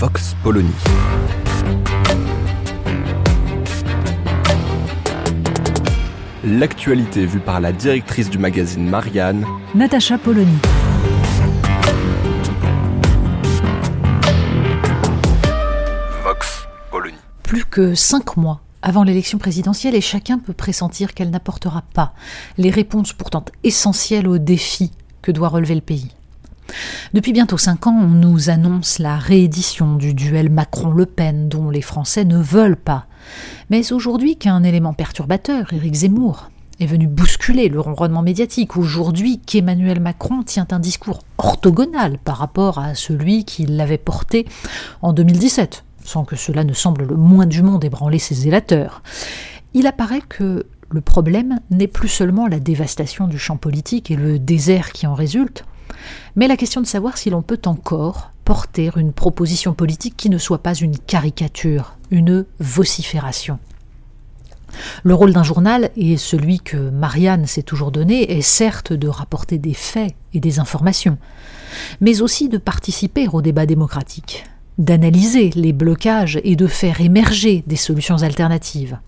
Vox Polony. L'actualité vue par la directrice du magazine Marianne, Natacha Polony. Vox Polony. Plus que cinq mois avant l'élection présidentielle et chacun peut pressentir qu'elle n'apportera pas les réponses pourtant essentielles aux défis que doit relever le pays. Depuis bientôt cinq ans, on nous annonce la réédition du duel Macron-Le Pen dont les Français ne veulent pas. Mais aujourd'hui qu'un élément perturbateur, Éric Zemmour, est venu bousculer le ronronnement médiatique, aujourd'hui qu'Emmanuel Macron tient un discours orthogonal par rapport à celui qu'il avait porté en 2017, sans que cela ne semble le moins du monde ébranler ses zélateurs, il apparaît que le problème n'est plus seulement la dévastation du champ politique et le désert qui en résulte, mais la question de savoir si l'on peut encore porter une proposition politique qui ne soit pas une caricature, une vocifération. Le rôle d'un journal, et celui que Marianne s'est toujours donné, est certes de rapporter des faits et des informations, mais aussi de participer au débat démocratique, d'analyser les blocages et de faire émerger des solutions alternatives,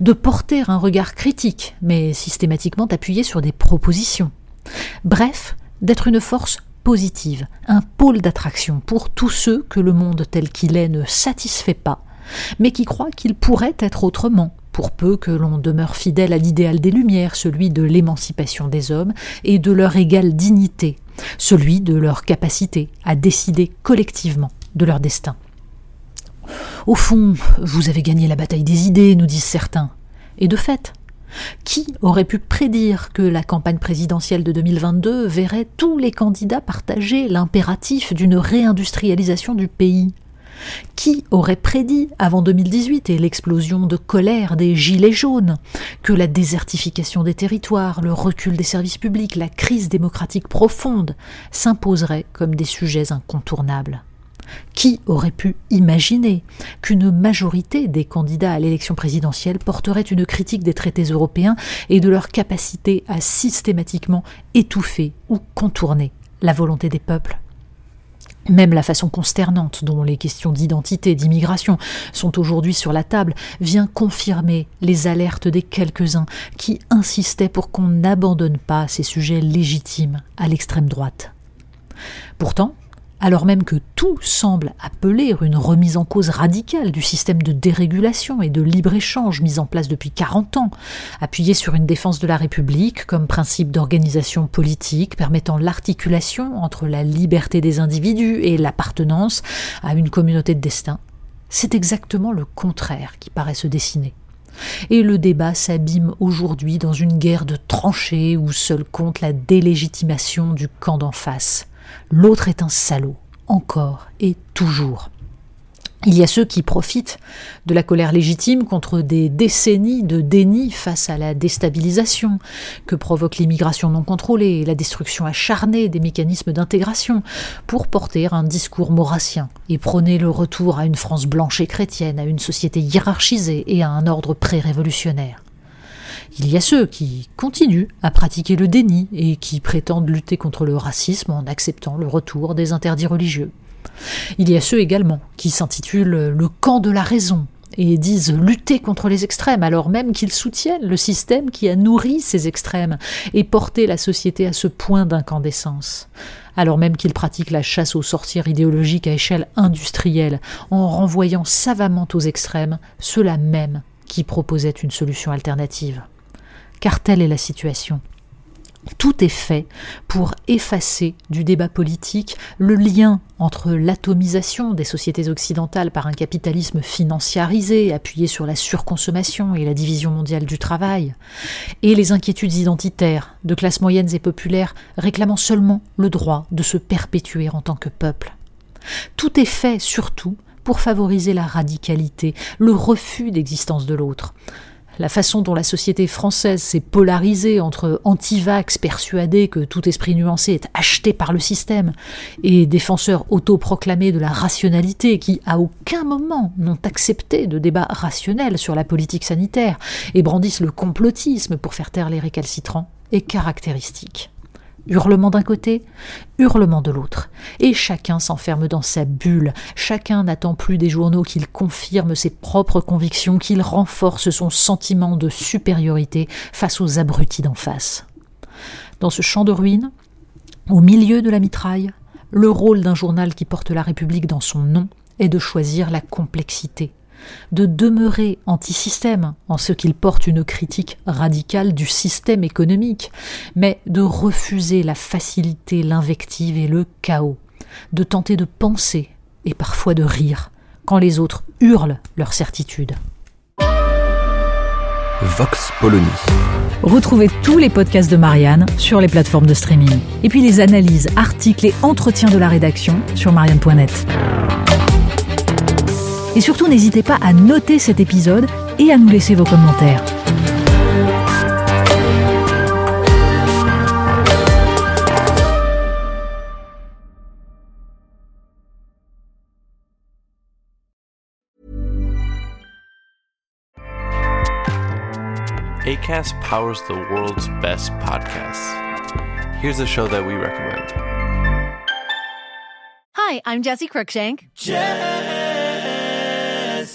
de porter un regard critique, mais systématiquement appuyé sur des propositions. Bref, d'être une force positive, un pôle d'attraction pour tous ceux que le monde tel qu'il est ne satisfait pas, mais qui croient qu'il pourrait être autrement, pour peu que l'on demeure fidèle à l'idéal des Lumières, celui de l'émancipation des hommes et de leur égale dignité, celui de leur capacité à décider collectivement de leur destin. Au fond, vous avez gagné la bataille des idées, nous disent certains. Et de fait, qui aurait pu prédire que la campagne présidentielle de 2022 verrait tous les candidats partager l'impératif d'une réindustrialisation du pays? Qui aurait prédit, avant 2018 et l'explosion de colère des Gilets jaunes, que la désertification des territoires, le recul des services publics, la crise démocratique profonde s'imposeraient comme des sujets incontournables? Qui aurait pu imaginer qu'une majorité des candidats à l'élection présidentielle porterait une critique des traités européens et de leur capacité à systématiquement étouffer ou contourner la volonté des peuples? Même la façon consternante dont les questions d'identité et d'immigration sont aujourd'hui sur la table vient confirmer les alertes des quelques-uns qui insistaient pour qu'on n'abandonne pas ces sujets légitimes à l'extrême droite. Pourtant, alors même que tout semble appeler une remise en cause radicale du système de dérégulation et de libre-échange mis en place depuis 40 ans, appuyé sur une défense de la République comme principe d'organisation politique permettant l'articulation entre la liberté des individus et l'appartenance à une communauté de destin, c'est exactement le contraire qui paraît se dessiner. Et le débat s'abîme aujourd'hui dans une guerre de tranchées où seul compte la délégitimation du camp d'en face. L'autre est un salaud, encore et toujours. Il y a ceux qui profitent de la colère légitime contre des décennies de déni face à la déstabilisation que provoque l'immigration non contrôlée et la destruction acharnée des mécanismes d'intégration pour porter un discours maurassien et prôner le retour à une France blanche et chrétienne, à une société hiérarchisée et à un ordre pré-révolutionnaire. Il y a ceux qui continuent à pratiquer le déni et qui prétendent lutter contre le racisme en acceptant le retour des interdits religieux. Il y a ceux également qui s'intitulent le camp de la raison et disent lutter contre les extrêmes alors même qu'ils soutiennent le système qui a nourri ces extrêmes et porté la société à ce point d'incandescence alors même qu'ils pratiquent la chasse aux sorcières idéologiques à échelle industrielle en renvoyant savamment aux extrêmes ceux-là même qui proposaient une solution alternative. Car telle est la situation. Tout est fait pour effacer du débat politique le lien entre l'atomisation des sociétés occidentales par un capitalisme financiarisé, appuyé sur la surconsommation et la division mondiale du travail, et les inquiétudes identitaires de classes moyennes et populaires réclamant seulement le droit de se perpétuer en tant que peuple. Tout est fait surtout pour favoriser la radicalité, le refus d'existence de l'autre, la façon dont la société française s'est polarisée entre antivax persuadés que tout esprit nuancé est acheté par le système et défenseurs autoproclamés de la rationalité qui à aucun moment n'ont accepté de débat rationnel sur la politique sanitaire et brandissent le complotisme pour faire taire les récalcitrants est caractéristique. Hurlement d'un côté, hurlement de l'autre. Et chacun s'enferme dans sa bulle, chacun n'attend plus des journaux qu'il confirme ses propres convictions, qu'il renforce son sentiment de supériorité face aux abrutis d'en face. Dans ce champ de ruines, au milieu de la mitraille, le rôle d'un journal qui porte la République dans son nom est de choisir la complexité, de demeurer anti-système en ce qu'il porte une critique radicale du système économique, mais de refuser la facilité, l'invective et le chaos, de tenter de penser et parfois de rire quand les autres hurlent leur certitude. Vox Polony. Retrouvez tous les podcasts de Marianne sur les plateformes de streaming. Et puis les analyses, articles et entretiens de la rédaction sur marianne.net. Et surtout, n'hésitez pas à noter cet épisode et à nous laisser vos commentaires. ACAST powers the world's best podcasts. Here's a show that we recommend. Hi, I'm Jesse Cruikshank.